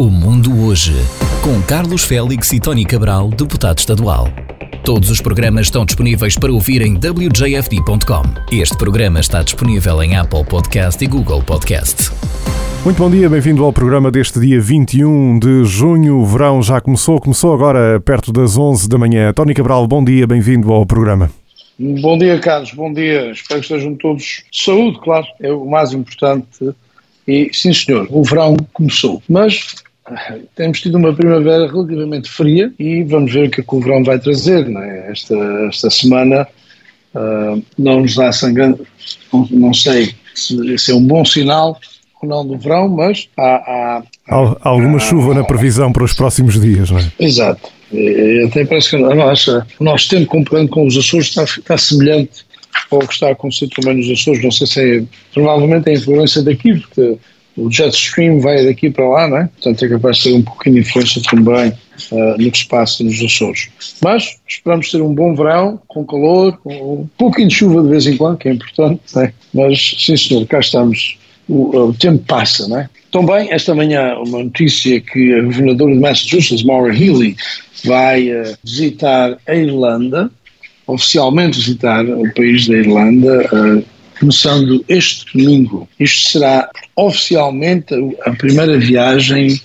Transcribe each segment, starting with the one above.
O Mundo Hoje, com Carlos Félix e Tony Cabral, deputado estadual. Todos os programas estão disponíveis para ouvir em wjfd.com. Este programa está disponível em Apple Podcast e Google Podcast. Muito bom dia, bem-vindo ao programa deste dia 21 de junho. O verão já começou, começou agora perto das 11 da manhã. Tony Cabral, bom dia, bem-vindo ao programa. Bom dia, Carlos, bom dia. Espero que estejam todos de saúde, claro, é o mais importante. E sim, senhor, o verão começou. Mas temos tido uma primavera relativamente fria e vamos ver o que, é que o verão vai trazer. É? Esta, esta semana uh, não nos dá sangrando, não, não sei se, se, é um bom sinal ou não do verão, mas há. há, há alguma há, chuva na previsão para os próximos dias, não é? Exato. Até parece que a nossa, o nosso tempo comparando com os Açores está, está semelhante ao que está a acontecer também nos Açores. Não sei se é. Provavelmente é a influência daqui, porque o jet stream vai daqui para lá, não é? Portanto, é capaz de ter um pouquinho de influência também uh, no que se passa nos Açores. Mas esperamos ter um bom verão, com calor, com um pouquinho de chuva de vez em quando, que é importante, é? Mas, sim senhor, cá estamos. O, o, tempo passa, não é? Também, esta manhã, uma notícia que a governadora de Massachusetts, Maura Healey, vai uh, visitar a Irlanda, oficialmente visitar o país da Irlanda, uh, começando este domingo. Isto será oficialmente a primeira viagem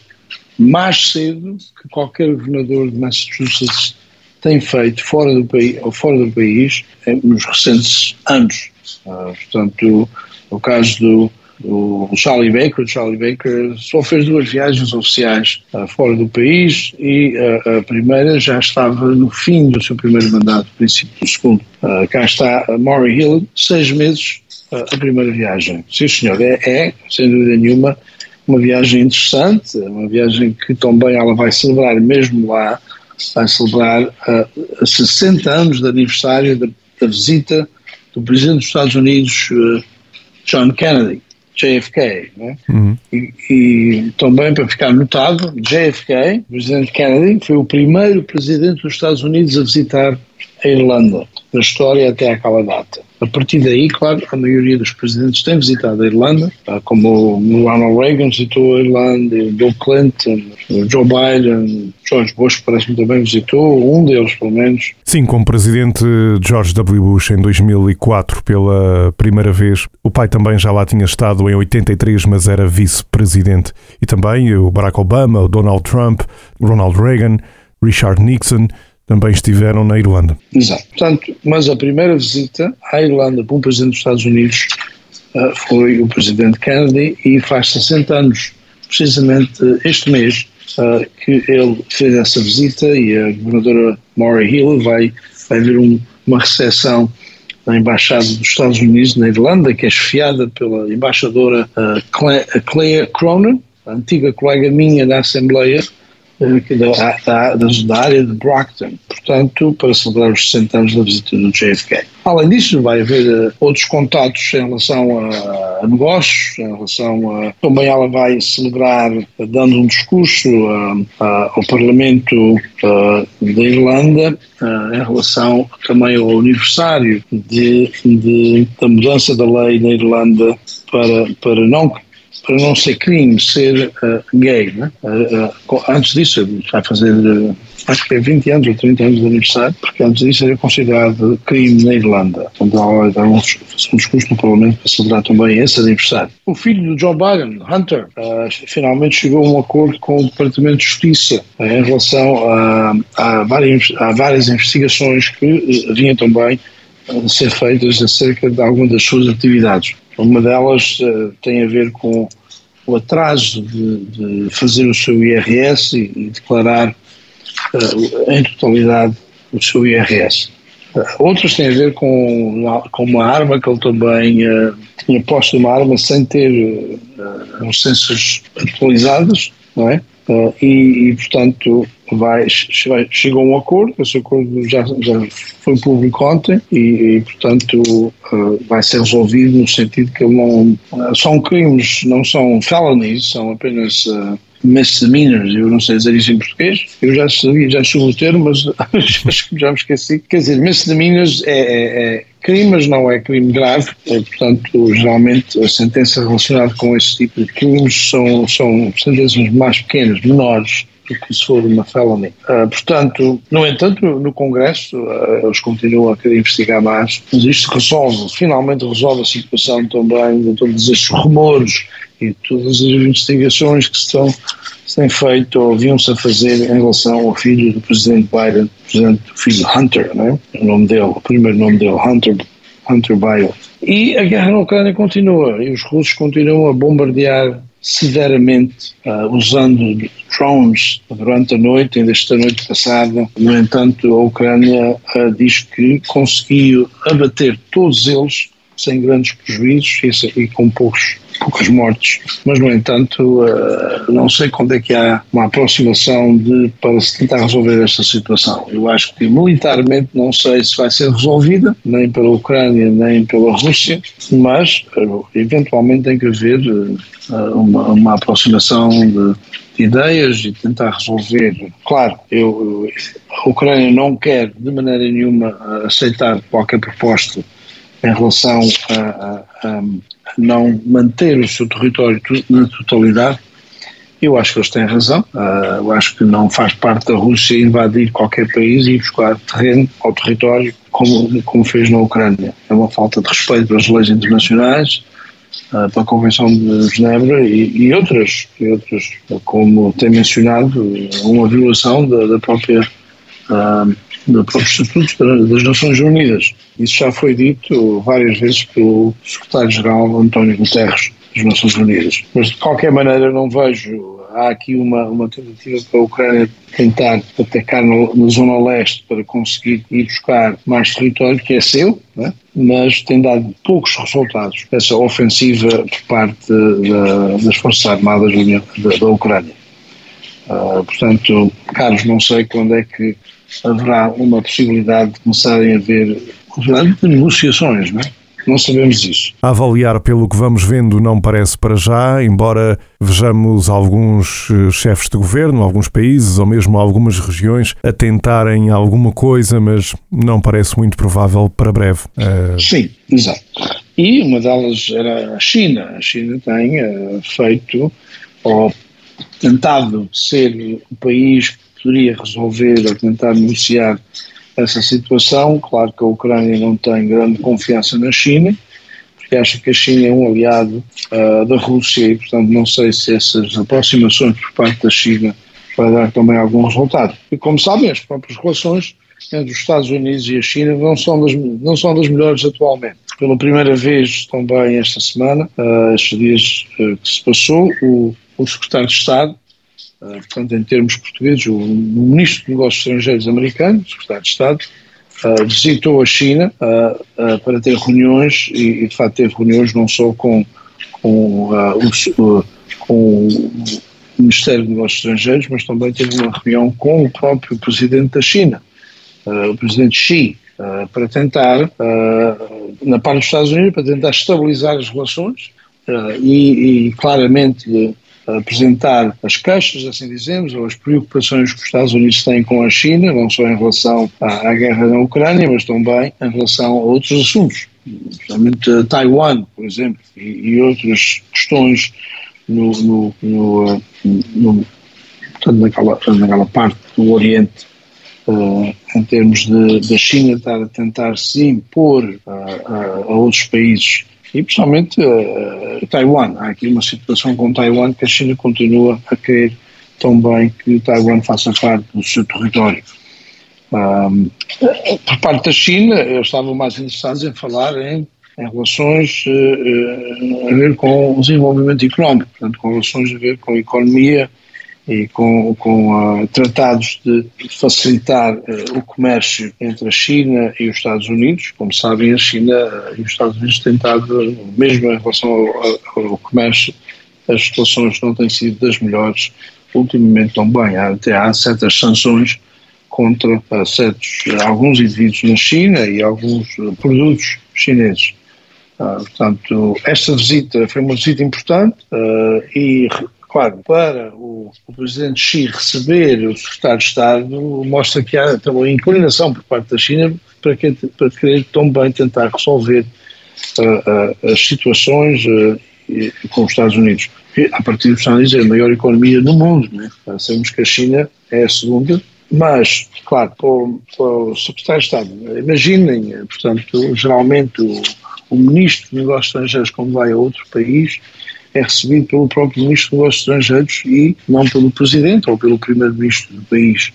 mais cedo que qualquer governador de Massachusetts tem feito fora do país, ou fora do país nos recentes anos. Uh, portanto, o caso do, do Charlie Baker, Charlie Baker só fez duas viagens oficiais uh, fora do país e uh, a primeira já estava no fim do seu primeiro mandato, princípio do segundo. cá está Maury Hill, seis meses a primeira viagem. Sim, senhor, é, é, sem dúvida nenhuma, uma viagem interessante, uma viagem que também ela vai celebrar mesmo lá, vai celebrar uh, 60 anos de aniversário da, da, visita do Presidente dos Estados Unidos, uh, John Kennedy, JFK. Né? Uhum. E, e, também, para ficar notado, JFK, Presidente Kennedy, foi o primeiro Presidente dos Estados Unidos a visitar a Irlanda, na história até aquela data. A partir daí, claro, a maioria dos presidentes tem visitado a Irlanda, como o Ronald Reagan visitou a Irlanda, o Bill Clinton, o Joe Biden, George Bush parece-me também visitou, um deles pelo menos. Sim, como presidente George W. Bush em 2004 pela primeira vez. O pai também já lá tinha estado em 83, mas era vice-presidente. E também o Barack Obama, o Donald Trump, Ronald Reagan, Richard Nixon também estiveram na Irlanda. Exato. Portanto, mas a primeira visita à Irlanda para um presidente dos Estados Unidos uh, foi o presidente Kennedy e faz 60 anos, precisamente este mês, uh, que ele fez essa visita e a governadora Maura Hill vai, vai um, uma recepção na Embaixada dos Estados Unidos na Irlanda, que é chefiada pela embaixadora Claire Cronin, antiga colega minha da Assembleia, da, da, da, área de Brockton, portanto, para celebrar os 60 anos da visita do JFK. Além disso, vai haver uh, outros contatos em relação a, negócios, em relação a. Também ela vai celebrar, uh, dando um discurso uh, ao Parlamento da Irlanda, em relação também ao aniversário de, de, da mudança da lei na Irlanda para, para não para não ser crime ser uh, gay. Né? Uh, uh, antes disso, vai fazer acho que é 20 anos ou 30 anos de aniversário, porque antes disso era considerado crime na Irlanda. Então dar um, um discurso no Parlamento para celebrar também esse aniversário. O filho do Joe Biden, Hunter, finalmente chegou a um acordo com o Departamento de Justiça em relação a, a, várias, a várias investigações que vinham também ser feitas acerca de algumas das suas atividades. Uma delas uh, tem a ver com o atraso de, de fazer o seu IRS e, e declarar uh, em totalidade o seu IRS. Uh, outras têm a ver com, com uma arma que ele também tinha posto uma arma sem ter uh, licenças atualizadas, não é? e, e, portanto, vai, chegou a um acordo, esse acordo já, já foi público ontem e, e portanto, uh, vai ser resolvido no sentido que não uh, são crimes, não são felonies, são apenas uh, misdemeanors, eu não sei dizer isso em português, eu já sabia, já soube o termo, mas já me esqueci. Quer dizer, misdemeanors é, é, é crime, mas não é crime grave. Portanto, geralmente a sentença relacionada com esse tipo de crimes são, são sentenças mais pequenas, menores do que se for uma felony. Uh, portanto, no entanto, no Congresso uh, eles continuam a querer investigar mais, mas isto resolve, finalmente resolve a situação também de todos estes rumores e todas as investigações que estão, se têm feito ou haviam-se a fazer em relação ao filho do presidente Biden, presidente, filho Hunter, né? o nome dele, o primeiro nome dele, Hunter, Hunter Biden. E a guerra na Ucrânia continua e os russos continuam a bombardear severamente uh, usando drones durante a noite, ainda esta noite passada. No entanto, a Ucrânia uh, diz que conseguiu abater todos eles sem grandes prejuízos e, e com poucos poucas mortes, mas no entanto uh, não sei quando é que há uma aproximação de, para se tentar resolver esta situação. Eu acho que militarmente não sei se vai ser resolvida, nem pela Ucrânia, nem pela Rússia, mas uh, eventualmente tem que haver uh, uma, uma, aproximação de, de, ideias e tentar resolver. Claro, eu, a Ucrânia não quer de maneira nenhuma aceitar qualquer proposta em relação a, a, a, não manter o seu território na totalidade, eu acho que eles têm razão. Uh, eu acho que não faz parte da Rússia invadir qualquer país e buscar terreno ao território, como, como fez na Ucrânia. É uma falta de respeito pelas leis internacionais, uh, pela Convenção de Genebra e, e, outras, e outras, como tem mencionado, uma violação da, da própria. Uh, do próprio Estatuto das Nações Unidas. Isso já foi dito várias vezes pelo secretário-geral António Guterres das Nações Unidas. Mas de qualquer maneira não vejo, há aqui uma, uma tentativa para a Ucrânia tentar atacar no, na zona leste para conseguir ir buscar mais território que é seu, né? mas tem dado poucos resultados essa ofensiva por parte da, das Forças Armadas da, da Ucrânia. Uh, portanto, Carlos, não sei quando é que haverá uma possibilidade de começarem a haver negociações, não é? Não sabemos isso. A avaliar pelo que vamos vendo, não parece para já, embora vejamos alguns eh, chefes de governo, alguns países ou mesmo algumas regiões a tentarem alguma coisa, mas não parece muito provável para breve. Uh... Sim, exato. E uma delas era a China. A China tem uh, feito ou tentado ser o país poderia resolver ou tentar negociar essa situação. Claro que a Ucrânia não tem grande confiança na China, porque acha que a China é um aliado uh, da Rússia e, portanto, não sei se essas aproximações por parte da China vai dar também algum resultado. E, como sabem, as próprias relações entre os Estados Unidos e a China não são das, não são das melhores atualmente. Pela primeira vez, também esta semana, uh, estes dias uh, que se passou, o, o secretário de Estado portanto, em termos portugueses, o Ministro de Negócios Estrangeiros americano, Secretário de Estado, uh, visitou a China uh, para ter reuniões e, de facto, teve reuniões não só com, com, o, com o Ministério de Negócios Estrangeiros, mas também teve uma reunião com o próprio Presidente da China, o Presidente Xi, para tentar, na parte dos Estados Unidos, para tentar estabilizar as relações e, e claramente apresentar as queixas, assim dizemos, ou as preocupações que os Estados Unidos têm com a China, não só em relação à, à guerra na Ucrânia, mas também em relação a outros assuntos, especialmente Taiwan, por exemplo, e, e outras questões no, no, no, no portanto, naquela, naquela parte do Oriente Uh, em termos da China estar a tentar se impor uh, uh, a outros países e principalmente uh, Taiwan. Há aqui uma situação com Taiwan que a China continua a querer também que Taiwan faça parte do seu território. Um, por parte da China, eles estavam mais interessados em falar em, em relações uh, a ver com o desenvolvimento económico, portanto, com relações a ver com a economia e com, com uh, tratados de facilitar uh, o comércio entre a China e os Estados Unidos. Como sabem, a China e os Estados Unidos têm estado, mesmo em relação ao, ao comércio, as situações não têm sido das melhores ultimamente também. Há, até há certas sanções contra certos, alguns indivíduos na China e alguns produtos chineses. portanto, esta visita foi uma visita importante e claro, para o, o Presidente Xi receber o secretário de Estado mostra que há também inclinação por parte da China para, que, para querer também tentar resolver uh, uh, as situações uh, com os Estados Unidos. Que, a partir dos Estados Unidos é a maior economia no mundo, né? sabemos que a China é a segunda, mas, claro, para o, para o secretário de Estado, imaginem, portanto, geralmente o, o ministro de Negócios Estrangeiros, quando vai a outro país, é recebido pelo próprio Ministro dos Negócios Estrangeiros e não pelo Presidente ou pelo Primeiro-Ministro do país.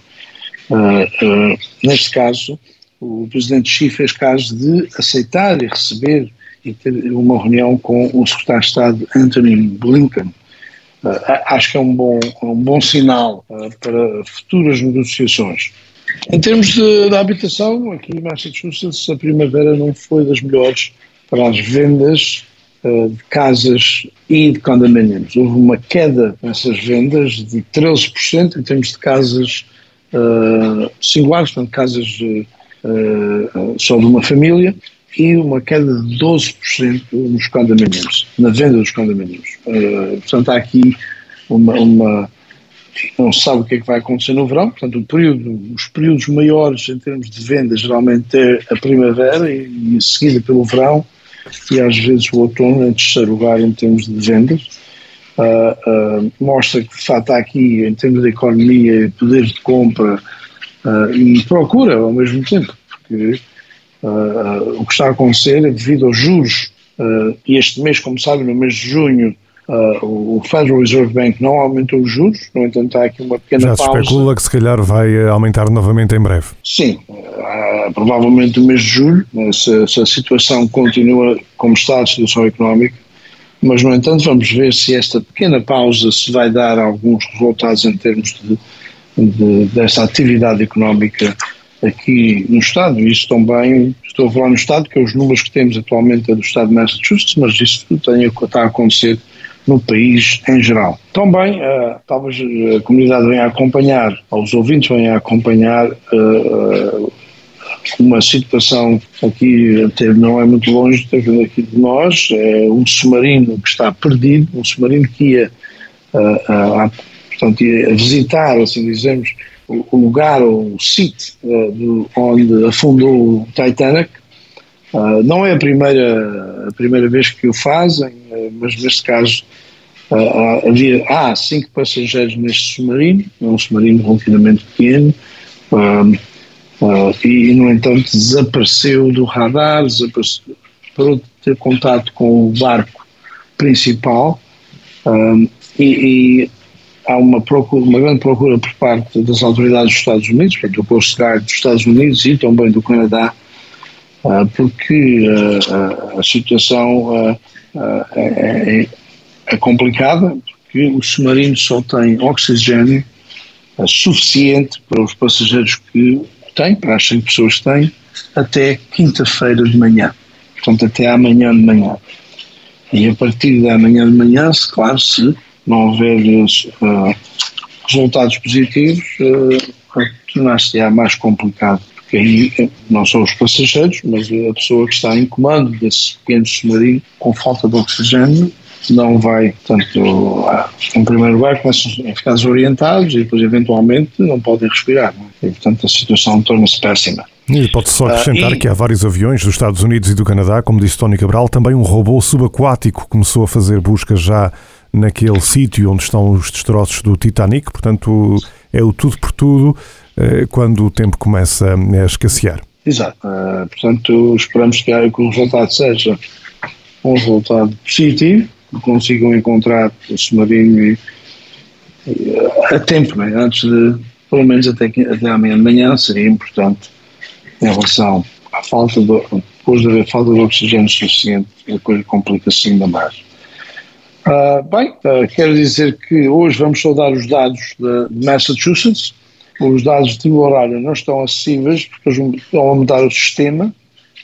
Uh, uh, neste caso, o Presidente Xi fez caso de aceitar e receber e ter uma reunião com o Secretário de Estado Anthony Blinken. Uh, acho que é um bom, um bom sinal para futuras negociações. Em termos de habitação, aqui em Massachusetts, a primavera não foi das melhores para as vendas de casas e de condomínios. Houve uma queda nessas vendas de 13% em termos de casas uh, singulares, portanto, casas uh, só de uma família, e uma queda de 12% nos condomínios, na venda dos condomínios. portanto, há aqui uma, uma não se sabe o que é que vai acontecer no verão, portanto, período, os períodos maiores em termos de venda geralmente é a primavera e, e seguida pelo verão, e às vezes o outono em terceiro lugar em termos de vendas. Uh, uh, mostra que de facto há aqui, em termos de economia poder de compra uh, e procura ao mesmo tempo, porque o que está a acontecer é devido aos juros, este mês, como sabe, no mês de junho, o Federal Reserve Bank não aumentou os juros, no entanto há aqui uma pequena Já pausa. Já se especula que se calhar vai aumentar novamente em breve. Sim, provavelmente no mês de julho, né, se, se, a situação continua como está, a situação económica, mas no entanto vamos ver se esta pequena pausa se vai dar alguns resultados em termos de, de dessa atividade económica aqui no Estado, isso também, estou a falar no Estado, que é os números que temos atualmente é do Estado de Massachusetts, mas isso tem, está a acontecer no país em geral. Também, uh, talvez a comunidade venha a acompanhar, os ouvintes venham a acompanhar uh, uma situação aqui até não é muito longe aqui de nós, é um submarino que está perdido, um submarino que ia, uh, uh, portanto, ia visitar, assim dizemos, o, lugar, o sítio onde afundou o Titanic. Não é a primeira, a primeira vez que o fazem, mas neste caso havia, há cinco passageiros neste submarino, é um submarino relativamente pequeno, Uh, e, no entanto, desapareceu do radar, desapareceu, parou de ter contato com o barco principal uh, e, e, há uma, procura, uma grande procura por parte das autoridades dos Estados Unidos, portanto, do Coast Guard dos Estados Unidos e também do Canadá, uh, porque a situação é, é, é complicada, porque o submarino só tem oxigênio suficiente para os passageiros que tem, para as 100 pessoas que têm, até quinta-feira de manhã. Portanto, até amanhã de manhã. E a partir da manhã de manhã, se, claro, se não houver uh, resultados positivos, uh, tornar-se-á mais complicado. Aí eh, não são os passageiros, mas a pessoa que está em comando desse pequeno submarino com falta de oxigênio não vai, portanto, em primeiro lugar começam a ficar desorientados e depois eventualmente não podem respirar. Não é? E portanto a situação torna-se péssima. E pode só acrescentar uh, e... que há vários aviões dos Estados Unidos e do Canadá, como disse Tony Cabral, também um robô subaquático começou a fazer buscas já naquele sítio onde estão os destroços do Titanic, portanto é o tudo por tudo eh, quando o tempo começa a escassear. Exato, uh, portanto esperamos que, que o resultado seja um resultado positivo consigam encontrar o submarino e, e, a tempo, né? antes de, pelo menos até, até amanhã de manhã, seria importante em relação à falta de, depois de haver falta de oxigênio suficiente, a coisa complica-se ainda mais. Uh, bem, uh, quero dizer que hoje vamos saudar os dados de Massachusetts. Os dados de horário não estão acessíveis porque eles vão mudar o sistema,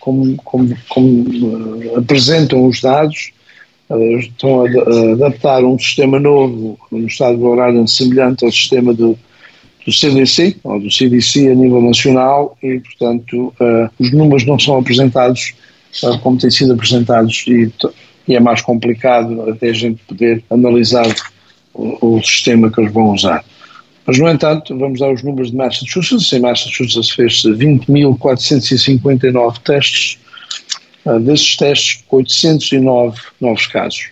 como, como, como uh, apresentam os dados estão a, adaptar um sistema novo no estado de horário semelhante ao sistema do, do CDC, ou do CDC a nível nacional, e, portanto, os números não são apresentados como têm sido apresentados, e, e, é mais complicado até a gente poder analisar o, o sistema que eles vão usar. Mas, no entanto, vamos dar os números de Massachusetts. Em Massachusetts fez 20.459 testes. Uh, desses testes, 809 novos casos.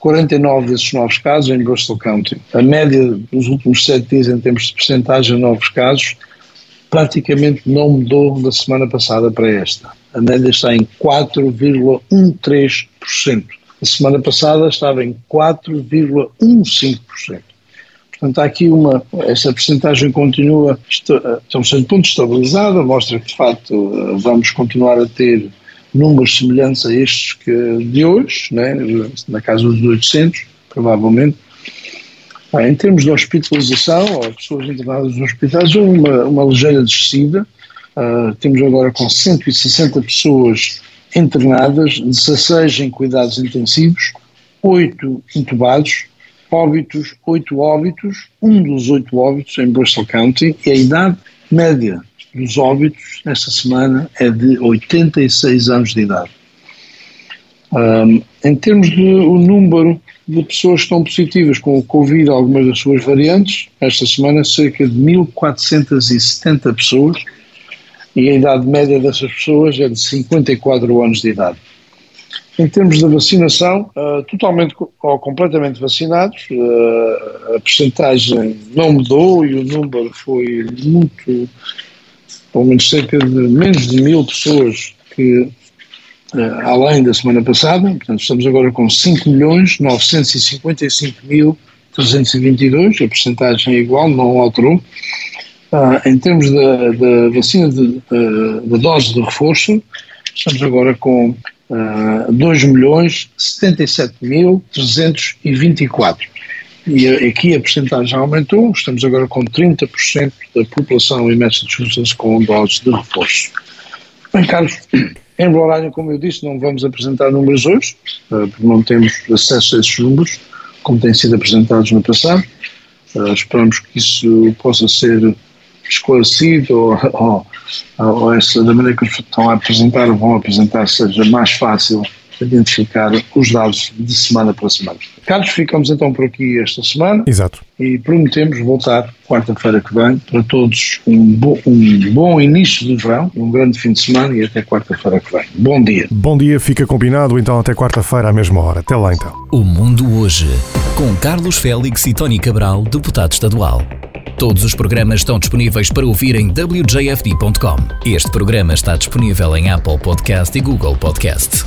49 desses novos casos em Bristol County. A média dos últimos sete dias em termos de percentagem de novos casos praticamente não mudou da semana passada para esta. A média está em 4,13%. A semana passada estava em 4,15%. Portanto, há aqui uma, essa percentagem continua, estamos em ponto estabilizada, mostra que de facto vamos continuar a ter números semelhantes a estes que de hoje, né, na casa dos 800, provavelmente. Em termos de hospitalização, ou pessoas internadas nos hospitais, houve uma, uma ligeira descida. Uh, temos agora com 160 pessoas internadas, 16 em cuidados intensivos, 8 intubados, óbitos, 8 óbitos, um dos 8 óbitos em Bristol County, e a idade média dos óbitos nesta semana é de 86 anos de idade. Um, em termos de o número de pessoas que estão positivas com o Covid, algumas das suas variantes, esta semana cerca de 1.470 pessoas e a idade média dessas pessoas é de 54 anos de idade. Em termos da vacinação, uh, totalmente ou completamente vacinados, uh, a percentagem não mudou e o número foi muito pelo menos cerca de menos de mil pessoas que, uh, além da semana passada, portanto estamos agora com 5 milhões 955 mil 322, a percentagem é igual, não alterou. Uh, em termos da, da vacina de, da dose de reforço, estamos agora com uh, 2 milhões 77 mil 324 e aqui a porcentagem aumentou, estamos agora com 30% da população em Massachusetts com doses de reforço. Bem, Carlos, em Roraima, como eu disse, não vamos apresentar números hoje, eh, porque não temos acesso a esses números, como têm sido apresentados no passado. Uh, esperamos que isso possa ser esclarecido ou, ou, ou essa, da maneira que estão a apresentar ou vão apresentar seja mais fácil identificar os dados de semana para semana. Carlos, ficamos então por aqui esta semana. Exato. E prometemos voltar quarta-feira que vem para todos um, bo um bom início de verão, um grande fim de semana e até quarta-feira que vem. Bom dia. Bom dia, fica combinado então até quarta-feira à mesma hora. Até lá então. O Mundo Hoje, com Carlos Félix e Tony Cabral, deputado estadual. Todos os programas estão disponíveis para ouvir em wjfd.com. Este programa está disponível em Apple Podcast e Google Podcast.